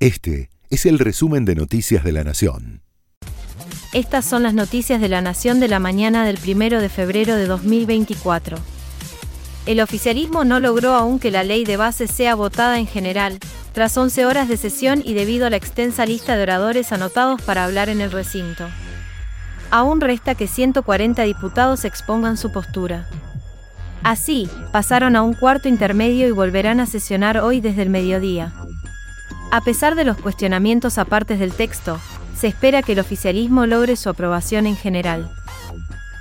Este es el resumen de Noticias de la Nación. Estas son las noticias de la Nación de la mañana del 1 de febrero de 2024. El oficialismo no logró aún que la ley de base sea votada en general, tras 11 horas de sesión y debido a la extensa lista de oradores anotados para hablar en el recinto. Aún resta que 140 diputados expongan su postura. Así, pasaron a un cuarto intermedio y volverán a sesionar hoy desde el mediodía. A pesar de los cuestionamientos apartes del texto, se espera que el oficialismo logre su aprobación en general.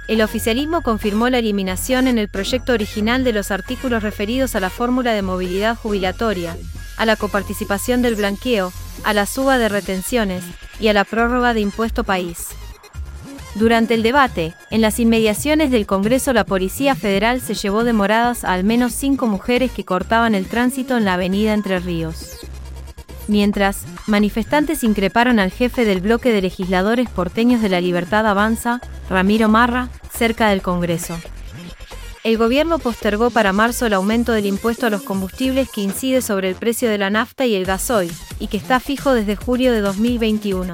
El oficialismo confirmó la eliminación en el proyecto original de los artículos referidos a la fórmula de movilidad jubilatoria, a la coparticipación del blanqueo, a la suba de retenciones y a la prórroga de impuesto país. Durante el debate, en las inmediaciones del Congreso la Policía Federal se llevó demoradas a al menos cinco mujeres que cortaban el tránsito en la avenida Entre Ríos mientras, manifestantes increparon al jefe del bloque de legisladores porteños de la Libertad Avanza, Ramiro Marra, cerca del Congreso. El gobierno postergó para marzo el aumento del impuesto a los combustibles que incide sobre el precio de la nafta y el gasoil, y que está fijo desde julio de 2021.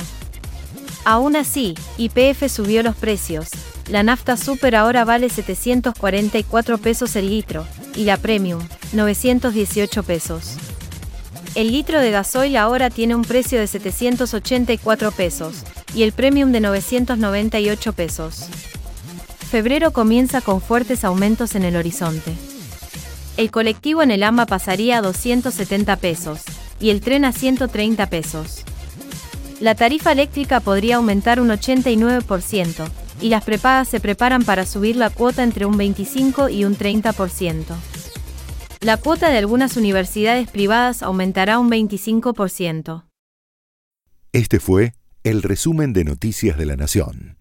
Aún así, IPF subió los precios. La nafta super ahora vale 744 pesos el litro, y la premium, 918 pesos. El litro de gasoil ahora tiene un precio de 784 pesos y el premium de 998 pesos. Febrero comienza con fuertes aumentos en el horizonte. El colectivo en el AMBA pasaría a 270 pesos y el tren a 130 pesos. La tarifa eléctrica podría aumentar un 89% y las prepagas se preparan para subir la cuota entre un 25 y un 30%. La cuota de algunas universidades privadas aumentará un 25%. Este fue el resumen de Noticias de la Nación.